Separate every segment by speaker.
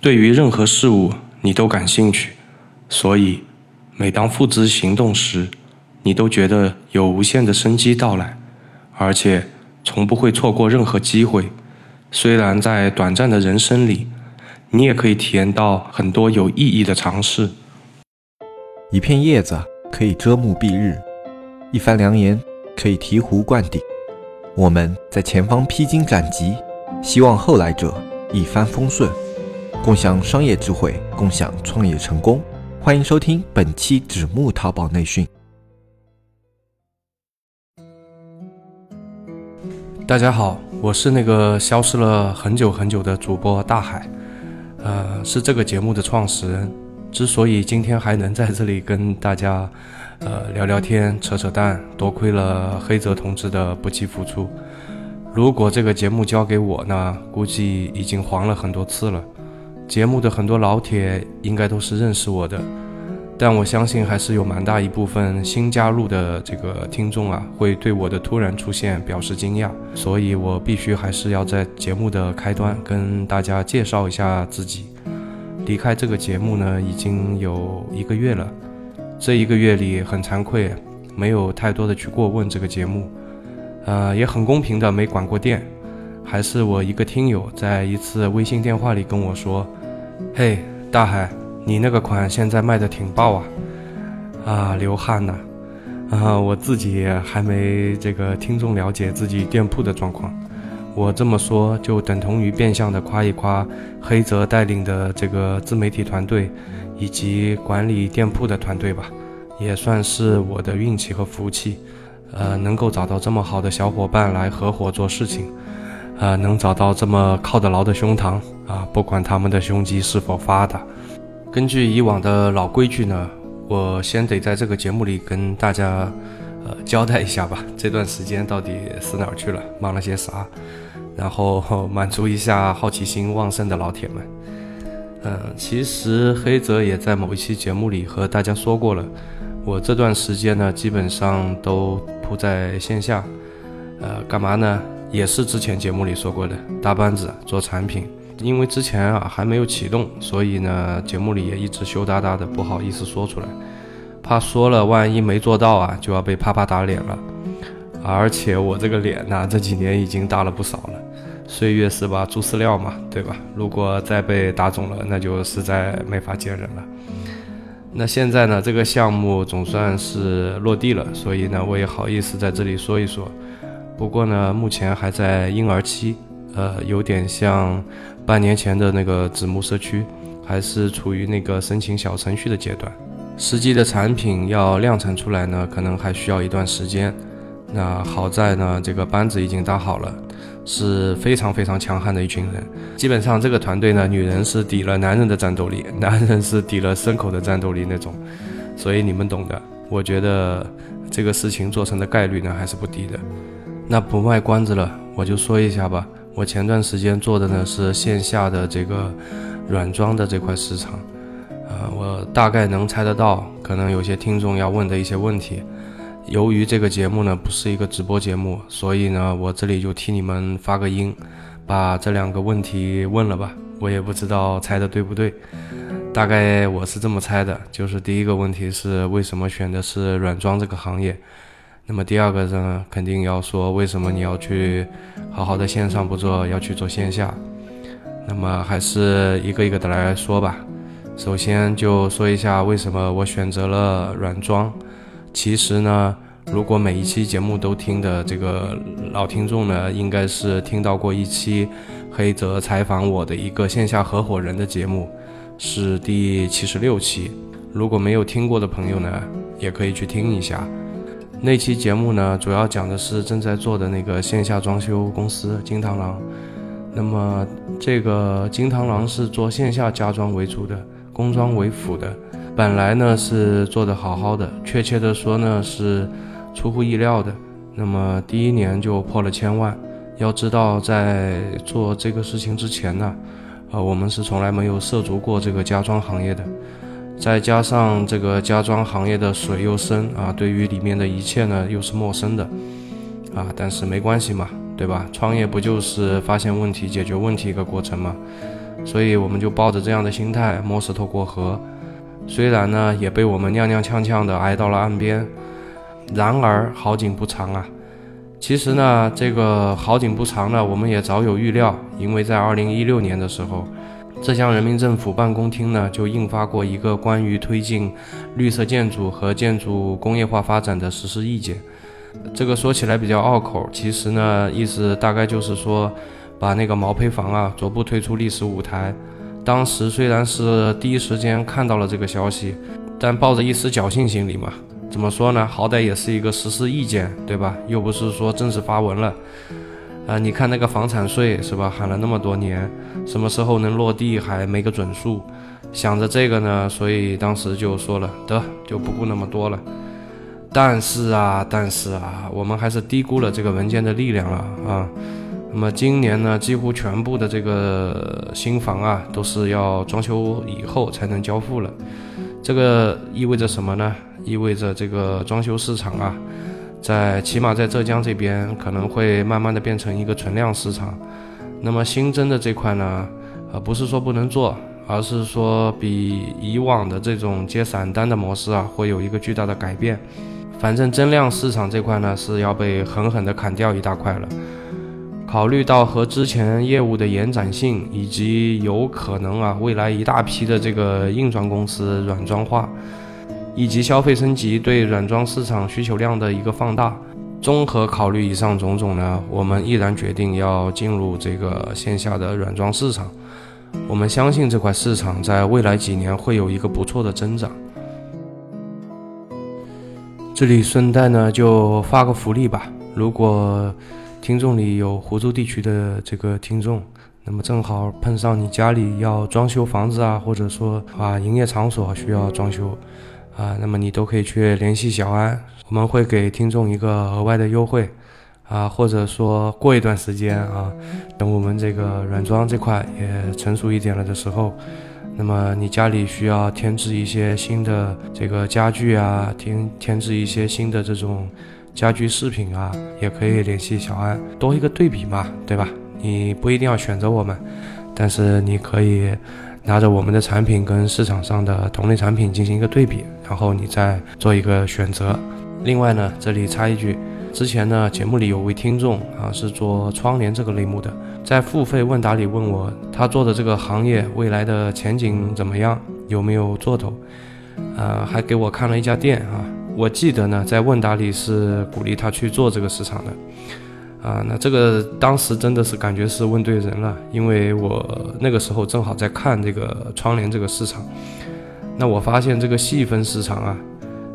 Speaker 1: 对于任何事物你都感兴趣，所以每当付之行动时，你都觉得有无限的生机到来，而且从不会错过任何机会。虽然在短暂的人生里，你也可以体验到很多有意义的尝试。
Speaker 2: 一片叶子可以遮目蔽日，一番良言可以醍醐灌顶。我们在前方披荆斩棘，希望后来者一帆风顺，共享商业智慧，共享创业成功。欢迎收听本期纸木淘宝内训。
Speaker 1: 大家好，我是那个消失了很久很久的主播大海，呃，是这个节目的创始人。之所以今天还能在这里跟大家，呃，聊聊天、扯扯淡，多亏了黑泽同志的不计付出。如果这个节目交给我呢，估计已经黄了很多次了。节目的很多老铁应该都是认识我的。但我相信还是有蛮大一部分新加入的这个听众啊，会对我的突然出现表示惊讶，所以我必须还是要在节目的开端跟大家介绍一下自己。离开这个节目呢，已经有一个月了，这一个月里很惭愧，没有太多的去过问这个节目，呃，也很公平的没管过店，还是我一个听友在一次微信电话里跟我说：“嘿，大海。”你那个款现在卖的挺爆啊，啊，流汗呐，啊，我自己还没这个听众了解自己店铺的状况，我这么说就等同于变相的夸一夸黑泽带领的这个自媒体团队以及管理店铺的团队吧，也算是我的运气和福气，呃，能够找到这么好的小伙伴来合伙做事情，呃，能找到这么靠得牢的胸膛啊，不管他们的胸肌是否发达。根据以往的老规矩呢，我先得在这个节目里跟大家，呃，交代一下吧。这段时间到底死哪儿去了，忙了些啥，然后 满足一下好奇心旺盛的老铁们。嗯，其实黑泽也在某一期节目里和大家说过了，我这段时间呢，基本上都扑在线下，呃，干嘛呢？也是之前节目里说过的，搭班子做产品。因为之前啊还没有启动，所以呢节目里也一直羞答答的，不好意思说出来，怕说了万一没做到啊就要被啪啪打脸了。而且我这个脸呐这几年已经大了不少了，岁月是把猪饲料嘛，对吧？如果再被打肿了，那就实在没法见人了。那现在呢这个项目总算是落地了，所以呢我也好意思在这里说一说。不过呢目前还在婴儿期。呃，有点像半年前的那个子木社区，还是处于那个申请小程序的阶段。实际的产品要量产出来呢，可能还需要一段时间。那好在呢，这个班子已经搭好了，是非常非常强悍的一群人。基本上这个团队呢，女人是抵了男人的战斗力，男人是抵了牲口的战斗力那种。所以你们懂的。我觉得这个事情做成的概率呢，还是不低的。那不卖关子了，我就说一下吧。我前段时间做的呢是线下的这个软装的这块市场，呃，我大概能猜得到，可能有些听众要问的一些问题。由于这个节目呢不是一个直播节目，所以呢我这里就替你们发个音，把这两个问题问了吧。我也不知道猜的对不对，大概我是这么猜的，就是第一个问题是为什么选的是软装这个行业。那么第二个呢，肯定要说为什么你要去好好的线上不做，要去做线下？那么还是一个一个的来说吧。首先就说一下为什么我选择了软装。其实呢，如果每一期节目都听的这个老听众呢，应该是听到过一期黑泽采访我的一个线下合伙人的节目，是第七十六期。如果没有听过的朋友呢，也可以去听一下。那期节目呢，主要讲的是正在做的那个线下装修公司金螳螂。那么这个金螳螂是做线下家装为主的，工装为辅的。本来呢是做的好好的，确切的说呢是出乎意料的。那么第一年就破了千万。要知道，在做这个事情之前呢，呃，我们是从来没有涉足过这个家装行业的。再加上这个家装行业的水又深啊，对于里面的一切呢又是陌生的啊，但是没关系嘛，对吧？创业不就是发现问题、解决问题一个过程吗？所以我们就抱着这样的心态摸石头过河。虽然呢也被我们踉踉跄跄的挨到了岸边，然而好景不长啊。其实呢，这个好景不长呢，我们也早有预料，因为在二零一六年的时候，浙江人民政府办公厅呢就印发过一个关于推进绿色建筑和建筑工业化发展的实施意见。这个说起来比较拗口，其实呢，意思大概就是说，把那个毛坯房啊逐步推出历史舞台。当时虽然是第一时间看到了这个消息，但抱着一丝侥幸心理嘛。怎么说呢？好歹也是一个实施意见，对吧？又不是说正式发文了。啊，你看那个房产税是吧？喊了那么多年，什么时候能落地还没个准数。想着这个呢，所以当时就说了，得就不顾那么多了。但是啊，但是啊，我们还是低估了这个文件的力量了啊。那么今年呢，几乎全部的这个新房啊，都是要装修以后才能交付了。这个意味着什么呢？意味着这个装修市场啊，在起码在浙江这边可能会慢慢的变成一个存量市场。那么新增的这块呢，呃，不是说不能做，而是说比以往的这种接散单的模式啊，会有一个巨大的改变。反正增量市场这块呢，是要被狠狠的砍掉一大块了。考虑到和之前业务的延展性，以及有可能啊未来一大批的这个硬装公司软装化，以及消费升级对软装市场需求量的一个放大，综合考虑以上种种呢，我们毅然决定要进入这个线下的软装市场。我们相信这块市场在未来几年会有一个不错的增长。这里顺带呢就发个福利吧，如果。听众里有湖州地区的这个听众，那么正好碰上你家里要装修房子啊，或者说啊营业场所需要装修啊，那么你都可以去联系小安，我们会给听众一个额外的优惠啊，或者说过一段时间啊，等我们这个软装这块也成熟一点了的时候，那么你家里需要添置一些新的这个家具啊，添添置一些新的这种。家居饰品啊，也可以联系小安，多一个对比嘛，对吧？你不一定要选择我们，但是你可以拿着我们的产品跟市场上的同类产品进行一个对比，然后你再做一个选择。另外呢，这里插一句，之前呢节目里有位听众啊是做窗帘这个类目的，在付费问答里问我他做的这个行业未来的前景怎么样，有没有做头？呃，还给我看了一家店啊。我记得呢，在问答里是鼓励他去做这个市场的，啊，那这个当时真的是感觉是问对人了，因为我那个时候正好在看这个窗帘这个市场，那我发现这个细分市场啊。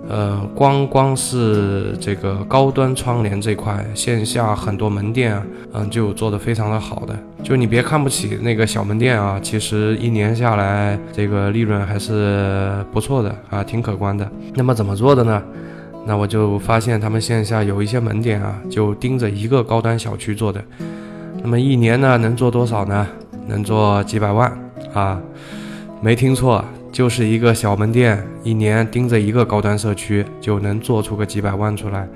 Speaker 1: 呃，光光是这个高端窗帘这块，线下很多门店啊，嗯，就做得非常的好的。就你别看不起那个小门店啊，其实一年下来，这个利润还是不错的啊，挺可观的。那么怎么做的呢？那我就发现他们线下有一些门店啊，就盯着一个高端小区做的。那么一年呢，能做多少呢？能做几百万啊？没听错。就是一个小门店，一年盯着一个高端社区，就能做出个几百万出来。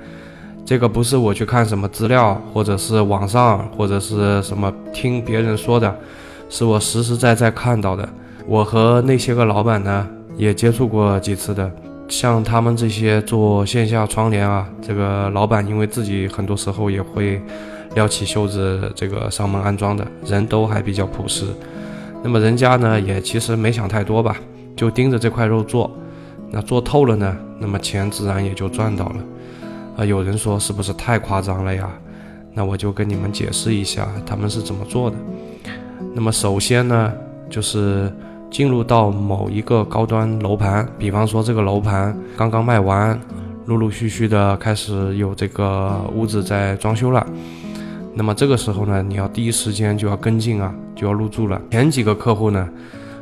Speaker 1: 这个不是我去看什么资料，或者是网上，或者是什么听别人说的，是我实实在在看到的。我和那些个老板呢，也接触过几次的。像他们这些做线下窗帘啊，这个老板因为自己很多时候也会撩起袖子，这个上门安装的人都还比较朴实。那么人家呢，也其实没想太多吧。就盯着这块肉做，那做透了呢，那么钱自然也就赚到了。啊，有人说是不是太夸张了呀？那我就跟你们解释一下他们是怎么做的。那么首先呢，就是进入到某一个高端楼盘，比方说这个楼盘刚刚卖完，陆陆续续的开始有这个屋子在装修了。那么这个时候呢，你要第一时间就要跟进啊，就要入住了。前几个客户呢。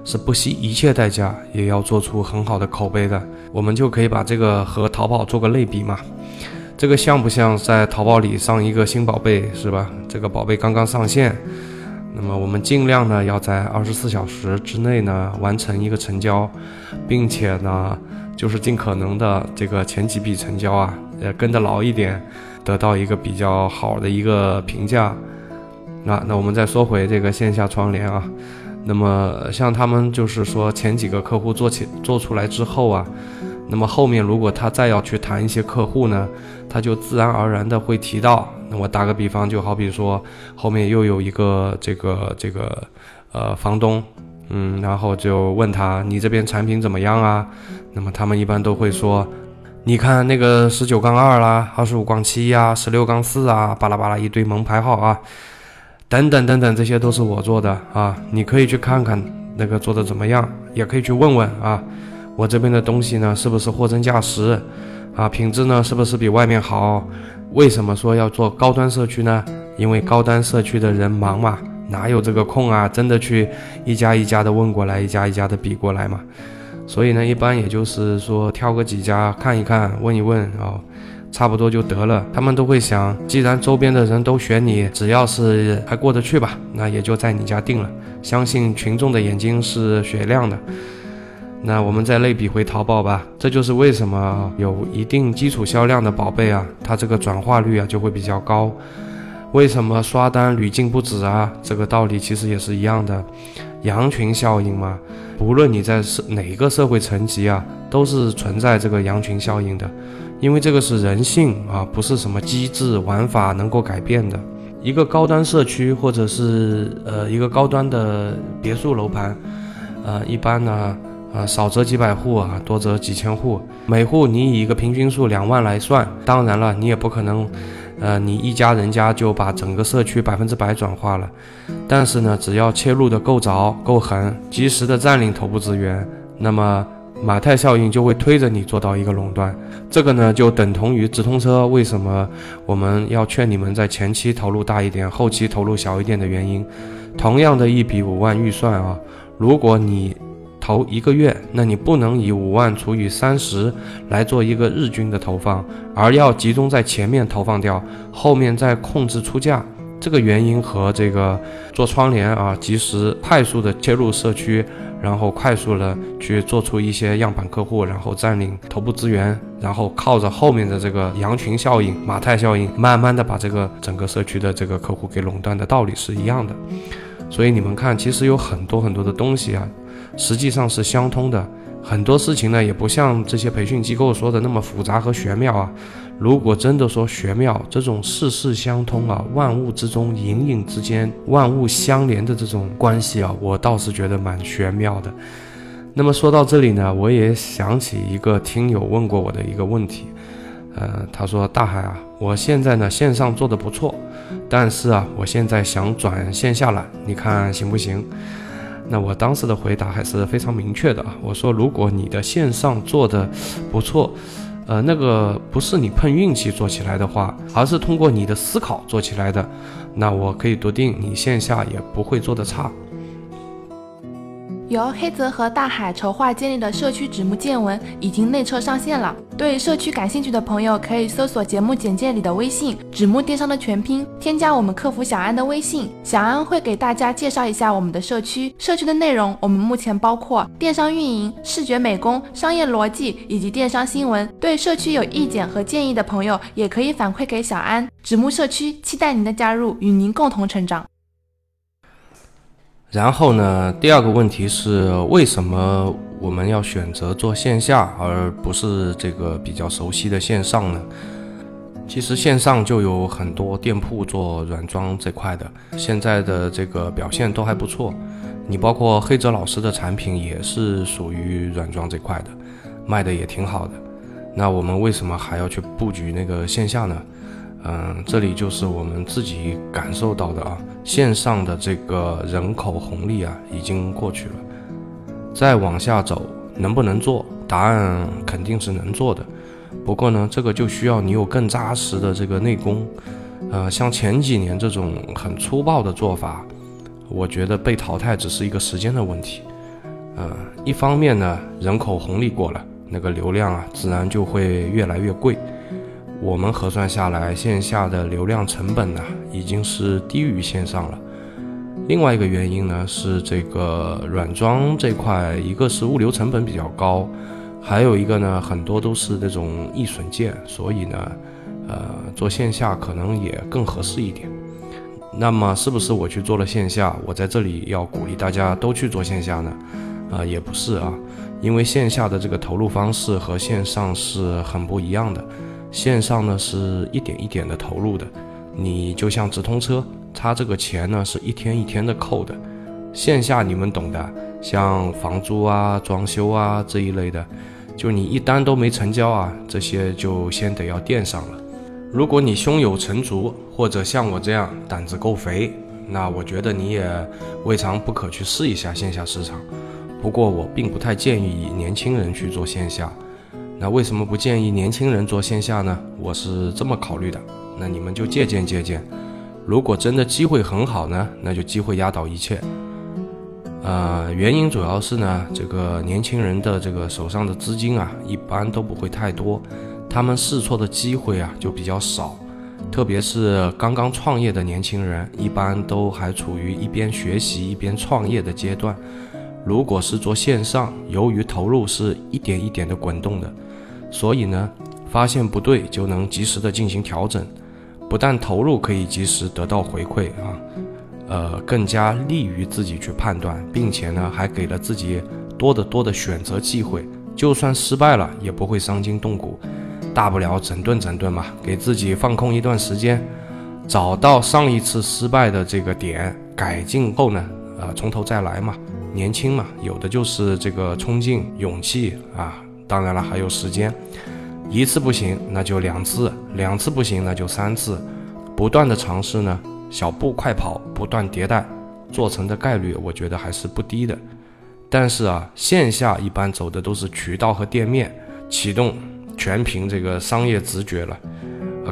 Speaker 1: 是不惜一切代价也要做出很好的口碑的，我们就可以把这个和淘宝做个类比嘛。这个像不像在淘宝里上一个新宝贝，是吧？这个宝贝刚刚上线，那么我们尽量呢要在二十四小时之内呢完成一个成交，并且呢就是尽可能的这个前几笔成交啊，呃跟得牢一点，得到一个比较好的一个评价。那那我们再说回这个线下窗帘啊。那么像他们就是说前几个客户做起做出来之后啊，那么后面如果他再要去谈一些客户呢，他就自然而然的会提到。那我打个比方，就好比说后面又有一个这个这个呃房东，嗯，然后就问他你这边产品怎么样啊？那么他们一般都会说，你看那个十九杠二啦，二十五杠七呀，十六杠四啊，巴拉巴拉一堆门牌号啊。等等等等，这些都是我做的啊！你可以去看看那个做的怎么样，也可以去问问啊。我这边的东西呢，是不是货真价实啊？品质呢，是不是比外面好？为什么说要做高端社区呢？因为高端社区的人忙嘛，哪有这个空啊？真的去一家一家的问过来，一家一家的比过来嘛。所以呢，一般也就是说挑个几家看一看，问一问啊。差不多就得了，他们都会想，既然周边的人都选你，只要是还过得去吧，那也就在你家定了。相信群众的眼睛是雪亮的。那我们再类比回淘宝吧，这就是为什么有一定基础销量的宝贝啊，它这个转化率啊就会比较高。为什么刷单屡禁不止啊？这个道理其实也是一样的，羊群效应嘛。不论你在社哪个社会层级啊，都是存在这个羊群效应的。因为这个是人性啊，不是什么机制玩法能够改变的。一个高端社区或者是呃一个高端的别墅楼盘，呃一般呢，啊少则几百户啊，多则几千户，每户你以一个平均数两万来算，当然了，你也不可能，呃你一家人家就把整个社区百分之百转化了。但是呢，只要切入的够早、够狠，及时的占领头部资源，那么。马太效应就会推着你做到一个垄断，这个呢就等同于直通车。为什么我们要劝你们在前期投入大一点，后期投入小一点的原因？同样的一笔五万预算啊，如果你投一个月，那你不能以五万除以三十来做一个日均的投放，而要集中在前面投放掉，后面再控制出价。这个原因和这个做窗帘啊，及时快速的切入社区。然后快速的去做出一些样板客户，然后占领头部资源，然后靠着后面的这个羊群效应、马太效应，慢慢的把这个整个社区的这个客户给垄断的道理是一样的。所以你们看，其实有很多很多的东西啊，实际上是相通的。很多事情呢，也不像这些培训机构说的那么复杂和玄妙啊。如果真的说玄妙，这种事事相通啊，万物之中隐隐之间万物相连的这种关系啊，我倒是觉得蛮玄妙的。那么说到这里呢，我也想起一个听友问过我的一个问题，呃，他说大海啊，我现在呢线上做的不错，但是啊，我现在想转线下了，你看行不行？那我当时的回答还是非常明确的啊，我说如果你的线上做的不错。呃，那个不是你碰运气做起来的话，而是通过你的思考做起来的，那我可以笃定你线下也不会做的差。
Speaker 3: 由黑泽和大海筹划建立的社区纸木见闻已经内测上线了。对社区感兴趣的朋友，可以搜索节目简介里的微信“纸木电商”的全拼，添加我们客服小安的微信，小安会给大家介绍一下我们的社区。社区的内容，我们目前包括电商运营、视觉美工、商业逻辑以及电商新闻。对社区有意见和建议的朋友，也可以反馈给小安。纸木社区期待您的加入，与您共同成长。
Speaker 1: 然后呢，第二个问题是为什么我们要选择做线下，而不是这个比较熟悉的线上呢？其实线上就有很多店铺做软装这块的，现在的这个表现都还不错。你包括黑泽老师的产品也是属于软装这块的，卖的也挺好的。那我们为什么还要去布局那个线下呢？嗯，这里就是我们自己感受到的啊，线上的这个人口红利啊，已经过去了。再往下走，能不能做？答案肯定是能做的。不过呢，这个就需要你有更扎实的这个内功。呃，像前几年这种很粗暴的做法，我觉得被淘汰只是一个时间的问题。呃，一方面呢，人口红利过了，那个流量啊，自然就会越来越贵。我们核算下来，线下的流量成本呢，已经是低于线上了。另外一个原因呢，是这个软装这块，一个是物流成本比较高，还有一个呢，很多都是那种易损件，所以呢，呃，做线下可能也更合适一点。那么是不是我去做了线下，我在这里要鼓励大家都去做线下呢？啊，也不是啊，因为线下的这个投入方式和线上是很不一样的。线上呢是一点一点的投入的，你就像直通车，它这个钱呢是一天一天的扣的。线下你们懂的，像房租啊、装修啊这一类的，就你一单都没成交啊，这些就先得要垫上了。如果你胸有成竹，或者像我这样胆子够肥，那我觉得你也未尝不可去试一下线下市场。不过我并不太建议年轻人去做线下。那为什么不建议年轻人做线下呢？我是这么考虑的。那你们就借鉴借鉴。如果真的机会很好呢，那就机会压倒一切。呃，原因主要是呢，这个年轻人的这个手上的资金啊，一般都不会太多。他们试错的机会啊就比较少，特别是刚刚创业的年轻人，一般都还处于一边学习一边创业的阶段。如果是做线上，由于投入是一点一点的滚动的，所以呢，发现不对就能及时的进行调整，不但投入可以及时得到回馈啊，呃，更加利于自己去判断，并且呢，还给了自己多得多的选择机会，就算失败了也不会伤筋动骨。大不了整顿整顿嘛，给自己放空一段时间，找到上一次失败的这个点，改进后呢，呃，从头再来嘛。年轻嘛，有的就是这个冲劲、勇气啊。当然了，还有时间，一次不行那就两次，两次不行那就三次，不断的尝试呢，小步快跑，不断迭代，做成的概率我觉得还是不低的。但是啊，线下一般走的都是渠道和店面启动。全凭这个商业直觉了，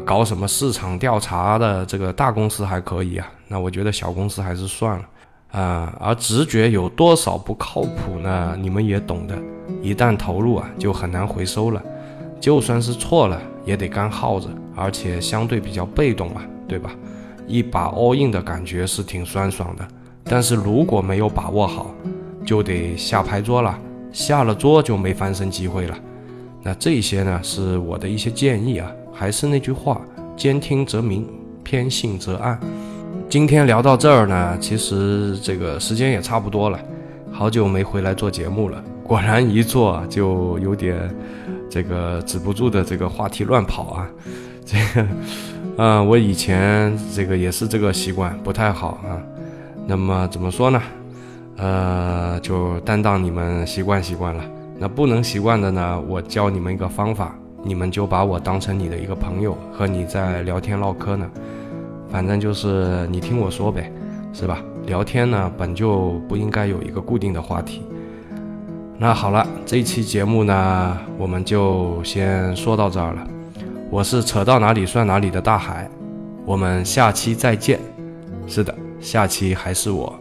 Speaker 1: 搞什么市场调查的这个大公司还可以啊，那我觉得小公司还是算了啊。而直觉有多少不靠谱呢？你们也懂的，一旦投入啊，就很难回收了。就算是错了，也得干耗着，而且相对比较被动嘛，对吧？一把 all in 的感觉是挺酸爽的，但是如果没有把握好，就得下牌桌了，下了桌就没翻身机会了。那这些呢，是我的一些建议啊。还是那句话，兼听则明，偏信则暗。今天聊到这儿呢，其实这个时间也差不多了，好久没回来做节目了。果然一做就有点这个止不住的这个话题乱跑啊。这个，啊，我以前这个也是这个习惯不太好啊。那么怎么说呢？呃，就担当你们习惯习惯了。那不能习惯的呢，我教你们一个方法，你们就把我当成你的一个朋友，和你在聊天唠嗑呢。反正就是你听我说呗，是吧？聊天呢本就不应该有一个固定的话题。那好了，这期节目呢，我们就先说到这儿了。我是扯到哪里算哪里的大海，我们下期再见。是的，下期还是我。